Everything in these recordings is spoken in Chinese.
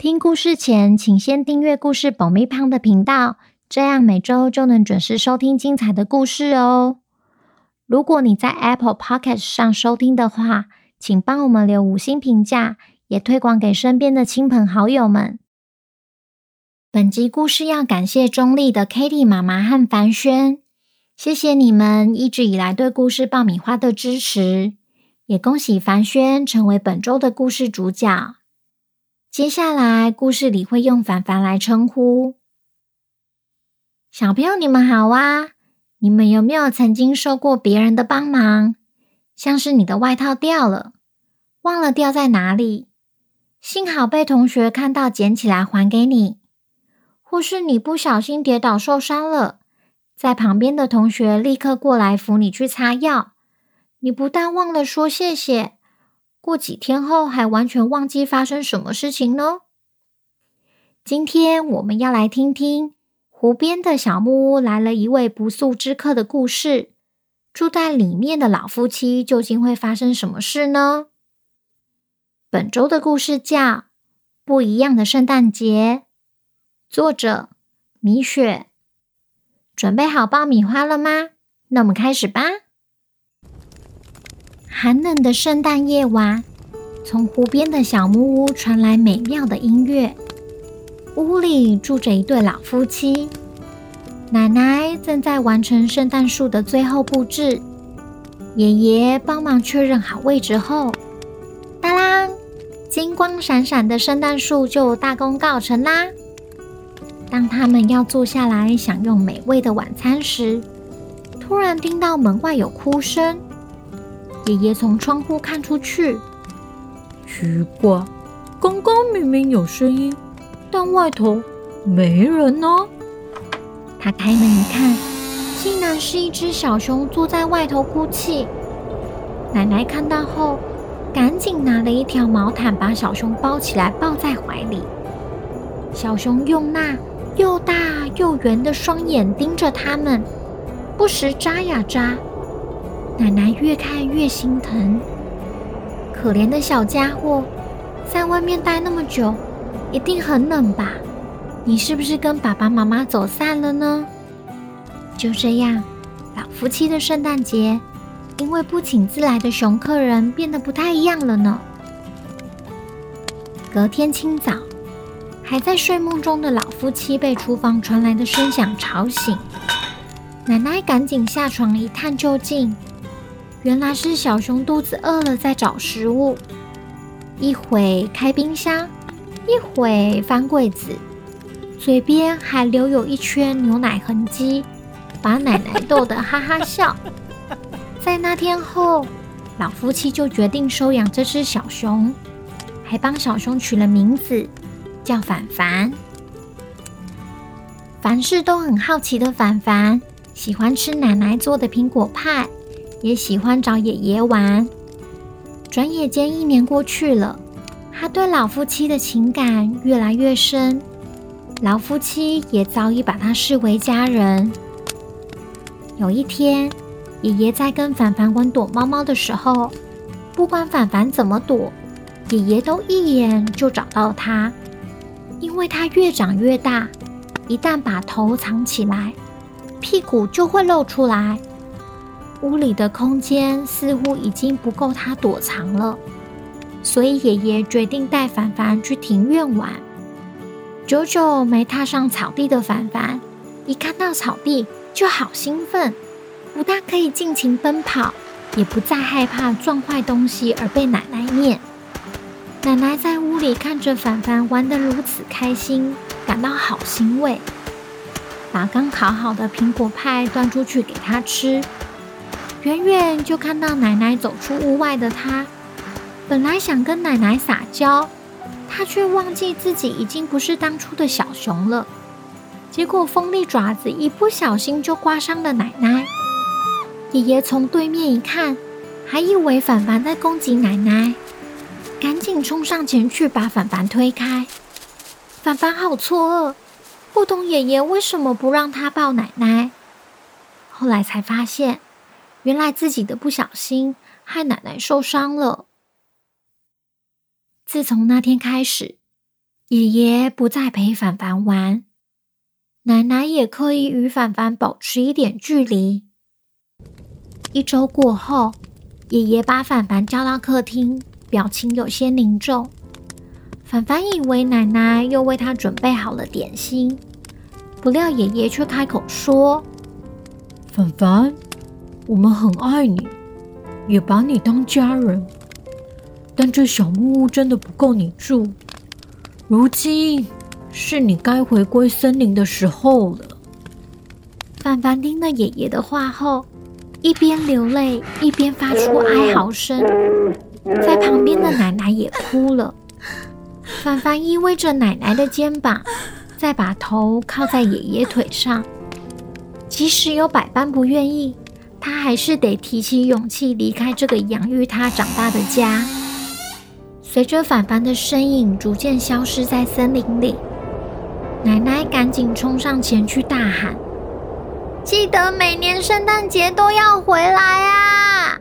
听故事前，请先订阅故事爆米胖的频道，这样每周就能准时收听精彩的故事哦。如果你在 Apple Podcast 上收听的话，请帮我们留五星评价，也推广给身边的亲朋好友们。本集故事要感谢中立的 Kitty 妈妈和凡轩，谢谢你们一直以来对故事爆米花的支持，也恭喜凡轩成为本周的故事主角。接下来，故事里会用凡凡来称呼小朋友。你们好啊！你们有没有曾经受过别人的帮忙？像是你的外套掉了，忘了掉在哪里，幸好被同学看到捡起来还给你；或是你不小心跌倒受伤了，在旁边的同学立刻过来扶你去擦药，你不但忘了说谢谢。过几天后，还完全忘记发生什么事情呢？今天我们要来听听湖边的小木屋来了一位不速之客的故事。住在里面的老夫妻究竟会发生什么事呢？本周的故事叫《不一样的圣诞节》，作者米雪。准备好爆米花了吗？那我们开始吧。寒冷的圣诞夜晚，从湖边的小木屋传来美妙的音乐。屋里住着一对老夫妻，奶奶正在完成圣诞树的最后布置，爷爷帮忙确认好位置后，当啷，金光闪闪的圣诞树就大功告成啦。当他们要坐下来享用美味的晚餐时，突然听到门外有哭声。爷爷从窗户看出去，奇怪，刚刚明明有声音，但外头没人呢。他开门一看，竟然是一只小熊坐在外头哭泣。奶奶看到后，赶紧拿了一条毛毯把小熊包起来，抱在怀里。小熊用那又大又圆的双眼盯着他们，不时眨呀眨。奶奶越看越心疼，可怜的小家伙，在外面待那么久，一定很冷吧？你是不是跟爸爸妈妈走散了呢？就这样，老夫妻的圣诞节因为不请自来的熊客人变得不太一样了呢。隔天清早，还在睡梦中的老夫妻被厨房传来的声响吵醒，奶奶赶紧下床一探究竟。原来是小熊肚子饿了，在找食物。一会开冰箱，一会翻柜子，嘴边还留有一圈牛奶痕迹，把奶奶逗得哈哈笑。在那天后，老夫妻就决定收养这只小熊，还帮小熊取了名字，叫凡凡。凡事都很好奇的凡凡，喜欢吃奶奶做的苹果派。也喜欢找爷爷玩。转眼间一年过去了，他对老夫妻的情感越来越深，老夫妻也早已把他视为家人。有一天，爷爷在跟凡凡玩躲猫猫的时候，不管凡凡怎么躲，爷爷都一眼就找到他，因为他越长越大，一旦把头藏起来，屁股就会露出来。屋里的空间似乎已经不够他躲藏了，所以爷爷决定带凡凡去庭院玩。久久没踏上草地的凡凡，一看到草地就好兴奋，不但可以尽情奔跑，也不再害怕撞坏东西而被奶奶念。奶奶在屋里看着凡凡玩得如此开心，感到好欣慰，把刚烤好的苹果派端出去给他吃。远远就看到奶奶走出屋外的他，本来想跟奶奶撒娇，他却忘记自己已经不是当初的小熊了。结果锋利爪子一不小心就刮伤了奶奶。爷爷从对面一看，还以为凡凡在攻击奶奶，赶紧冲上前去把凡凡推开。凡凡好错愕，不懂爷爷为什么不让他抱奶奶。后来才发现，原来自己的不小心害奶奶受伤了。自从那天开始，爷爷不再陪凡凡玩，奶奶也刻意与凡凡保持一点距离。一周过后，爷爷把凡凡叫到客厅，表情有些凝重。凡凡以为奶奶又为他准备好了点心，不料爷爷却开口说：“凡凡，我们很爱你，也把你当家人，但这小木屋真的不够你住。如今是你该回归森林的时候了。”凡凡听了爷爷的话后，一边流泪一边发出哀嚎声，在旁边的奶奶也哭了。凡凡依偎着奶奶的肩膀，再把头靠在爷爷腿上。即使有百般不愿意，他还是得提起勇气离开这个养育他长大的家。随着凡凡的身影逐渐消失在森林里，奶奶赶紧冲上前去大喊。记得每年圣诞节都要回来啊！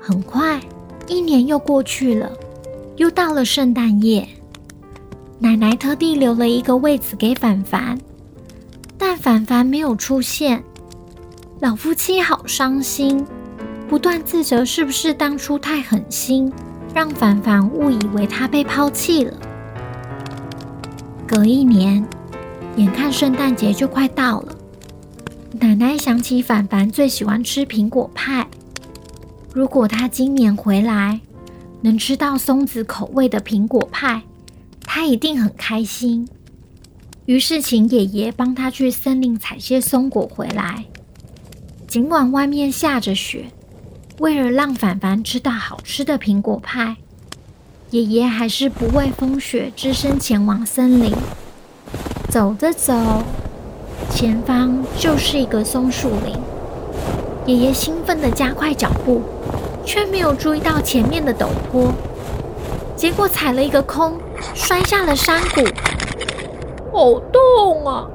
很快，一年又过去了，又到了圣诞夜。奶奶特地留了一个位子给凡凡，但凡凡没有出现。老夫妻好伤心，不断自责是不是当初太狠心，让凡凡误以为他被抛弃了。隔一年。眼看圣诞节就快到了，奶奶想起凡凡最喜欢吃苹果派，如果他今年回来能吃到松子口味的苹果派，他一定很开心。于是请爷爷帮他去森林采些松果回来。尽管外面下着雪，为了让凡凡吃到好吃的苹果派，爷爷还是不畏风雪，只身前往森林。走着走，前方就是一个松树林。爷爷兴奋地加快脚步，却没有注意到前面的陡坡，结果踩了一个空，摔下了山谷。好痛啊！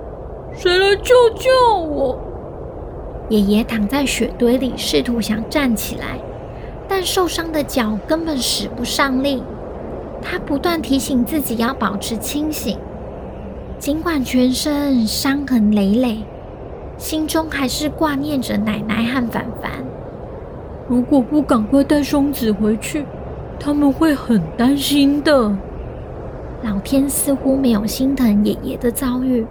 谁来救救我？爷爷躺在雪堆里，试图想站起来，但受伤的脚根本使不上力。他不断提醒自己要保持清醒。尽管全身伤痕累累，心中还是挂念着奶奶和凡凡。如果不赶快带松子回去，他们会很担心的。老天似乎没有心疼爷爷的遭遇，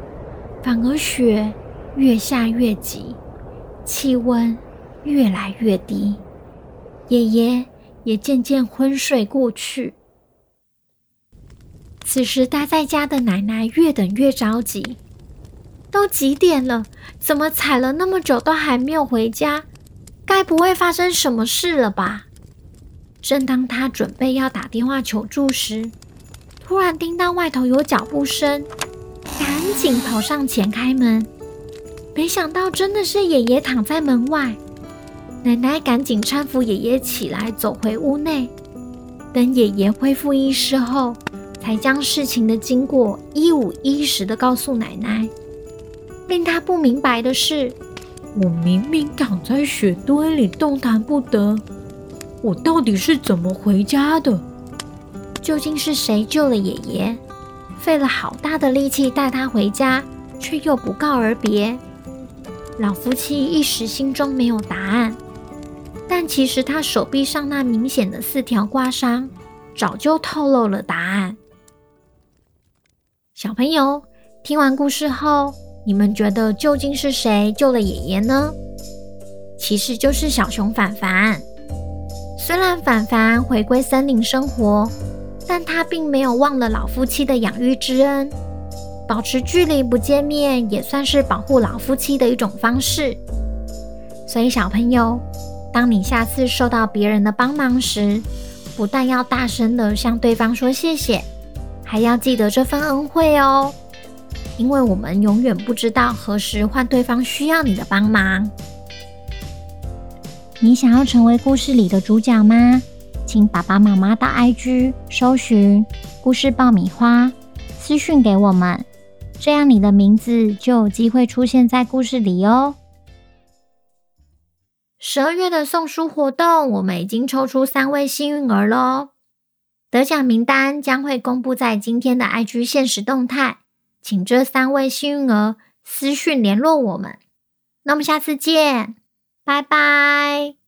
反而雪越下越急，气温越来越低，爷爷也渐渐昏睡过去。此时待在家的奶奶越等越着急，都几点了？怎么踩了那么久都还没有回家？该不会发生什么事了吧？正当她准备要打电话求助时，突然听到外头有脚步声，赶紧跑上前开门，没想到真的是爷爷躺在门外。奶奶赶紧搀扶爷爷起来，走回屋内。等爷爷恢复意识后，才将事情的经过一五一十的告诉奶奶。令他不明白的是，我明明躺在雪堆里动弹不得，我到底是怎么回家的？究竟是谁救了爷爷？费了好大的力气带他回家，却又不告而别。老夫妻一时心中没有答案，但其实他手臂上那明显的四条刮伤，早就透露了答案。小朋友，听完故事后，你们觉得究竟是谁救了爷爷呢？其实就是小熊凡凡。虽然凡凡回归森林生活，但他并没有忘了老夫妻的养育之恩。保持距离不见面，也算是保护老夫妻的一种方式。所以，小朋友，当你下次受到别人的帮忙时，不但要大声的向对方说谢谢。还要记得这份恩惠哦。因为我们永远不知道何时换对方需要你的帮忙。你想要成为故事里的主角吗？请爸爸妈妈到 IG 搜寻“故事爆米花”，私讯给我们，这样你的名字就有机会出现在故事里哦。十二月的送书活动，我们已经抽出三位幸运儿喽！得奖名单将会公布在今天的 IG 限时动态，请这三位幸运儿私讯联络我们。那么下次见，拜拜。